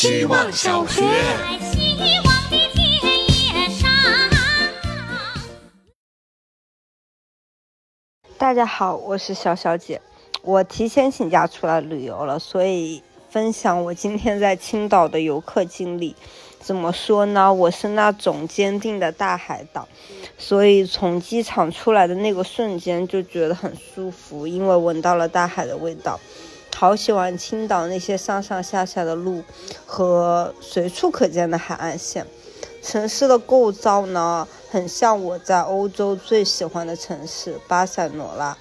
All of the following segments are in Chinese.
希望小学。大家好，我是小小姐。我提前请假出来旅游了，所以分享我今天在青岛的游客经历。怎么说呢？我是那种坚定的大海岛，所以从机场出来的那个瞬间就觉得很舒服，因为闻到了大海的味道。好喜欢青岛那些上上下下的路和随处可见的海岸线。城市的构造呢，很像我在欧洲最喜欢的城市巴塞罗那，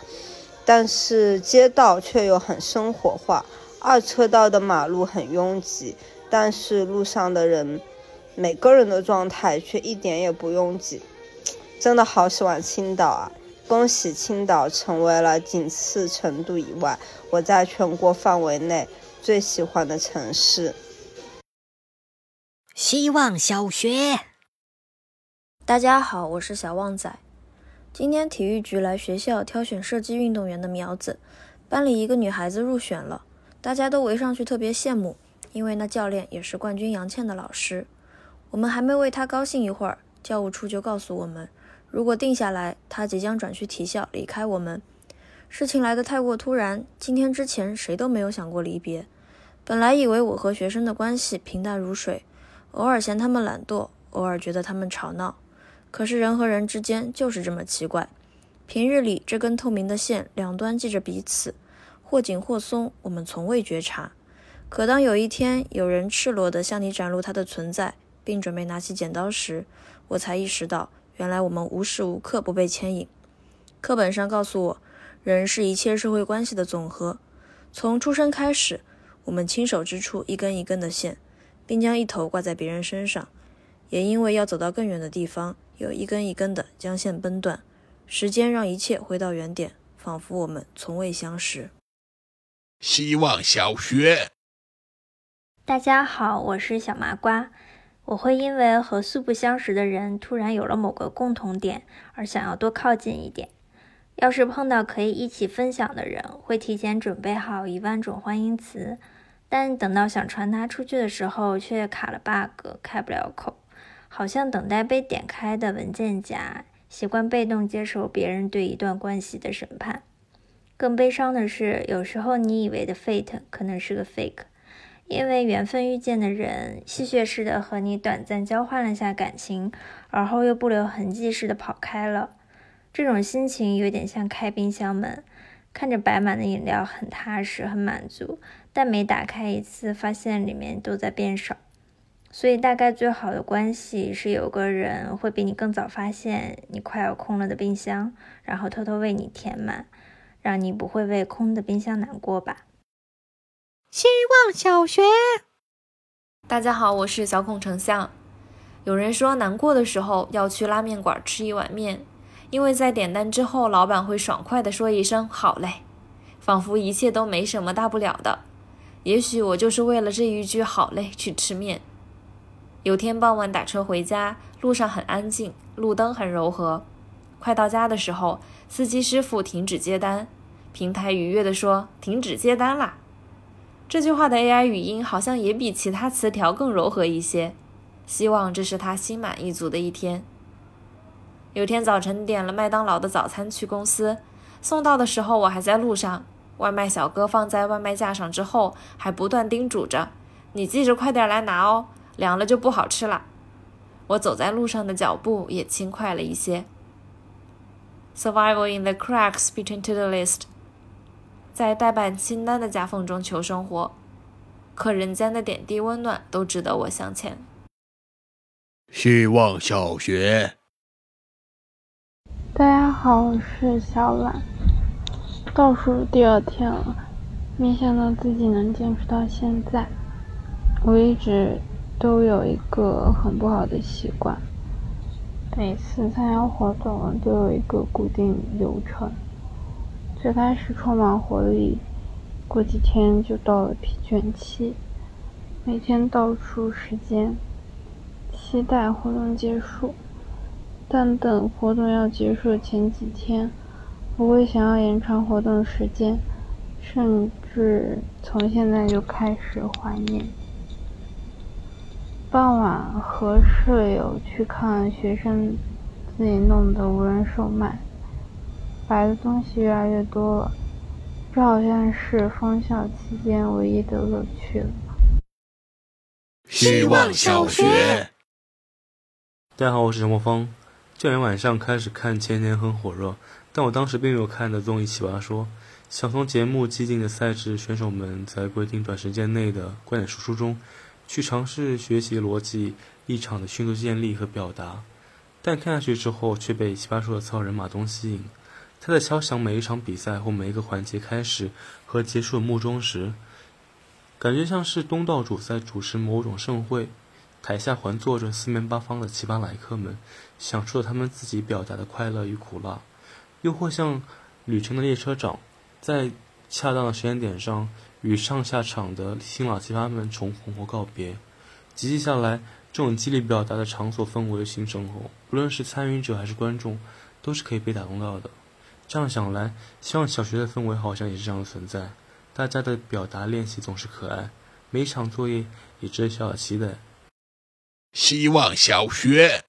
但是街道却又很生活化。二车道的马路很拥挤，但是路上的人，每个人的状态却一点也不拥挤。真的好喜欢青岛啊！恭喜青岛成为了仅次成都以外，我在全国范围内最喜欢的城市。希望小学。大家好，我是小旺仔。今天体育局来学校挑选射击运动员的苗子，班里一个女孩子入选了，大家都围上去特别羡慕，因为那教练也是冠军杨倩的老师。我们还没为她高兴一会儿，教务处就告诉我们，如果定下来，他即将转去体校离开我们。事情来得太过突然，今天之前谁都没有想过离别。本来以为我和学生的关系平淡如水。偶尔嫌他们懒惰，偶尔觉得他们吵闹，可是人和人之间就是这么奇怪。平日里这根透明的线两端系着彼此，或紧或松，我们从未觉察。可当有一天有人赤裸地向你展露它的存在，并准备拿起剪刀时，我才意识到，原来我们无时无刻不被牵引。课本上告诉我，人是一切社会关系的总和。从出生开始，我们亲手织出一根一根的线。并将一头挂在别人身上，也因为要走到更远的地方，有一根一根的将线崩断。时间让一切回到原点，仿佛我们从未相识。希望小学。大家好，我是小麻瓜。我会因为和素不相识的人突然有了某个共同点，而想要多靠近一点。要是碰到可以一起分享的人，会提前准备好一万种欢迎词。但等到想传达出去的时候，却卡了 bug，开不了口，好像等待被点开的文件夹，习惯被动接受别人对一段关系的审判。更悲伤的是，有时候你以为的 fate 可能是个 fake，因为缘分遇见的人，戏谑似的和你短暂交换了下感情，而后又不留痕迹似的跑开了。这种心情有点像开冰箱门。看着摆满的饮料，很踏实，很满足，但每打开一次，发现里面都在变少。所以，大概最好的关系是有个人会比你更早发现你快要空了的冰箱，然后偷偷为你填满，让你不会为空的冰箱难过吧。希望小学。大家好，我是小孔丞相。有人说，难过的时候要去拉面馆吃一碗面。因为在点单之后，老板会爽快地说一声“好嘞”，仿佛一切都没什么大不了的。也许我就是为了这一句“好嘞”去吃面。有天傍晚打车回家，路上很安静，路灯很柔和。快到家的时候，司机师傅停止接单，平台愉悦地说：“停止接单啦。”这句话的 AI 语音好像也比其他词条更柔和一些。希望这是他心满意足的一天。有天早晨点了麦当劳的早餐去公司，送到的时候我还在路上。外卖小哥放在外卖架上之后，还不断叮嘱着：“你记着快点来拿哦，凉了就不好吃了。”我走在路上的脚步也轻快了一些。Survival in the cracks between to-do list，在代办清单的夹缝中求生活，可人间的点滴温暖都值得我向前。希望小学。大家好，我是小懒。倒数第二天了，没想到自己能坚持到现在。我一直都有一个很不好的习惯，每次参加活动都有一个固定流程。最开始充满活力，过几天就到了疲倦期。每天倒数时间，期待活动结束。但等活动要结束前几天，我会想要延长活动时间，甚至从现在就开始怀念。傍晚和舍友去看学生自己弄的无人售卖，摆的东西越来越多了，这好像是封校期间唯一的乐趣了。希望小学。大家好，我是陈国峰。这两天晚上开始看《前年》很火热，但我当时并没有看的综艺《奇葩说》。想从节目激进的赛制、选手们在规定短时间内的观点输出中，去尝试学习逻辑、立场的迅速建立和表达。但看下去之后，却被《奇葩说》的操人马东吸引。他在敲响每一场比赛或每一个环节开始和结束的幕钟时，感觉像是东道主在主持某种盛会，台下环坐着四面八方的奇葩来客们，享受着他们自己表达的快乐与苦辣；又或像旅程的列车长，在恰当的时间点上与上下场的新老奇葩们重逢或告别。集结下来，这种激励表达的场所氛围形成后，不论是参与者还是观众，都是可以被打动到的。这样想来，希望小学的氛围好像也是这样的存在。大家的表达练习总是可爱，每一场作业也值得小小期待。希望小学。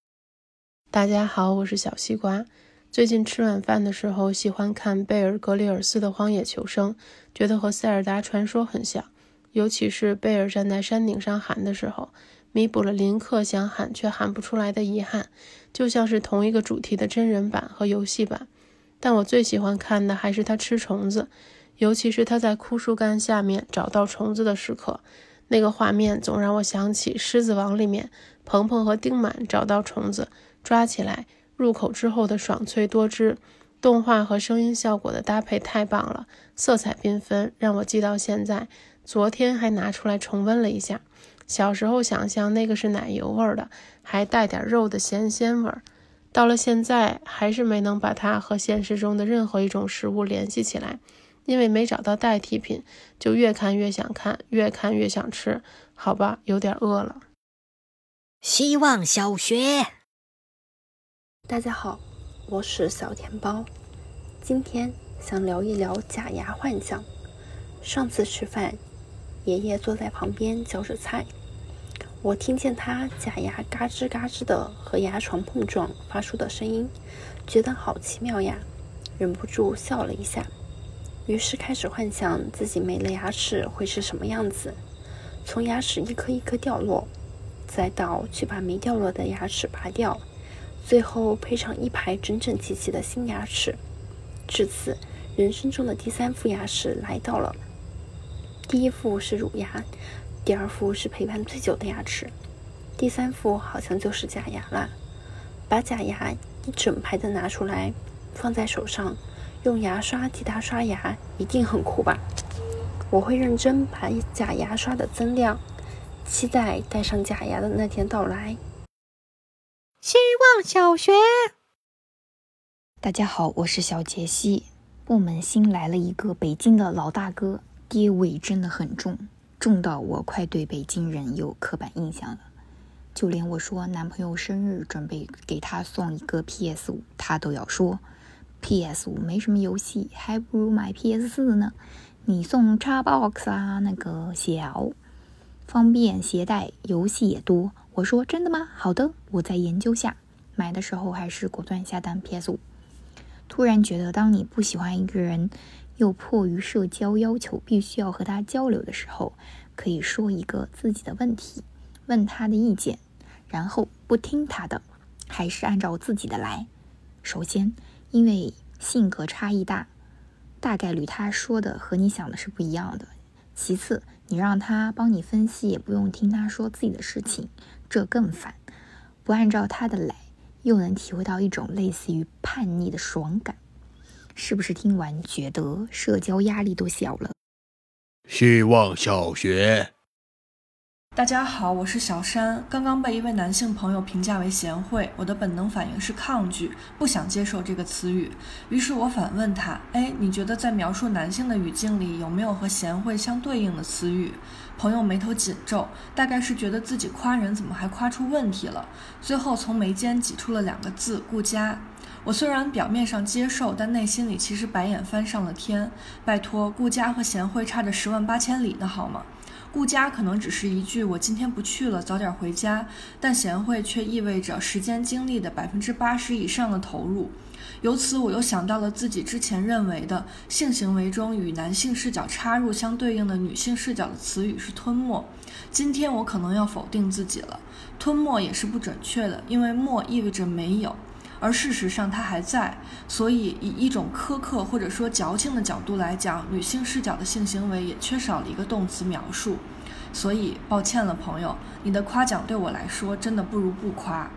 大家好，我是小西瓜。最近吃晚饭的时候，喜欢看贝尔格里尔斯的《荒野求生》，觉得和《塞尔达传说》很像。尤其是贝尔站在山顶上喊的时候，弥补了林克想喊却喊不出来的遗憾，就像是同一个主题的真人版和游戏版。但我最喜欢看的还是它吃虫子。尤其是它在枯树干下面找到虫子的时刻，那个画面总让我想起《狮子王》里面鹏鹏和丁满找到虫子抓起来入口之后的爽脆多汁。动画和声音效果的搭配太棒了，色彩缤纷，让我记到现在。昨天还拿出来重温了一下。小时候想象那个是奶油味的，还带点肉的咸鲜味儿，到了现在还是没能把它和现实中的任何一种食物联系起来。因为没找到代替品，就越看越想看，越看越想吃。好吧，有点饿了。希望小学，大家好，我是小甜包。今天想聊一聊假牙幻想。上次吃饭，爷爷坐在旁边嚼着菜，我听见他假牙嘎吱嘎吱的和牙床碰撞发出的声音，觉得好奇妙呀，忍不住笑了一下。于是开始幻想自己没了牙齿会是什么样子，从牙齿一颗一颗掉落，再到去把没掉落的牙齿拔掉，最后配上一排整整齐齐的新牙齿。至此，人生中的第三副牙齿来到了。第一副是乳牙，第二副是陪伴最久的牙齿，第三副好像就是假牙了。把假牙一整排的拿出来，放在手上。用牙刷替它刷牙，一定很酷吧？我会认真把假牙刷的增量，期待戴上假牙的那天到来。希望小学，大家好，我是小杰西。部门新来了一个北京的老大哥，爹味真的很重，重到我快对北京人有刻板印象了。就连我说男朋友生日准备给他送一个 PS 五，他都要说。P.S. 五没什么游戏，还不如买 P.S. 四呢。你送 Xbox 啊，那个小，方便携带，游戏也多。我说真的吗？好的，我再研究下。买的时候还是果断下单 P.S. 五。突然觉得，当你不喜欢一个人，又迫于社交要求必须要和他交流的时候，可以说一个自己的问题，问他的意见，然后不听他的，还是按照自己的来。首先。因为性格差异大，大概率他说的和你想的是不一样的。其次，你让他帮你分析，也不用听他说自己的事情，这更烦。不按照他的来，又能体会到一种类似于叛逆的爽感。是不是听完觉得社交压力都小了？希望小学。大家好，我是小山。刚刚被一位男性朋友评价为贤惠，我的本能反应是抗拒，不想接受这个词语。于是我反问他：“哎，你觉得在描述男性的语境里，有没有和贤惠相对应的词语？”朋友眉头紧皱，大概是觉得自己夸人怎么还夸出问题了。最后从眉间挤出了两个字：“顾家。”我虽然表面上接受，但内心里其实白眼翻上了天。拜托，顾家和贤惠差着十万八千里呢，好吗？顾家可能只是一句“我今天不去了，早点回家”，但贤惠却意味着时间精力的百分之八十以上的投入。由此，我又想到了自己之前认为的性行为中与男性视角插入相对应的女性视角的词语是吞没。今天我可能要否定自己了，吞没也是不准确的，因为没意味着没有，而事实上它还在。所以，以一种苛刻或者说矫情的角度来讲，女性视角的性行为也缺少了一个动词描述。所以，抱歉了，朋友，你的夸奖对我来说真的不如不夸。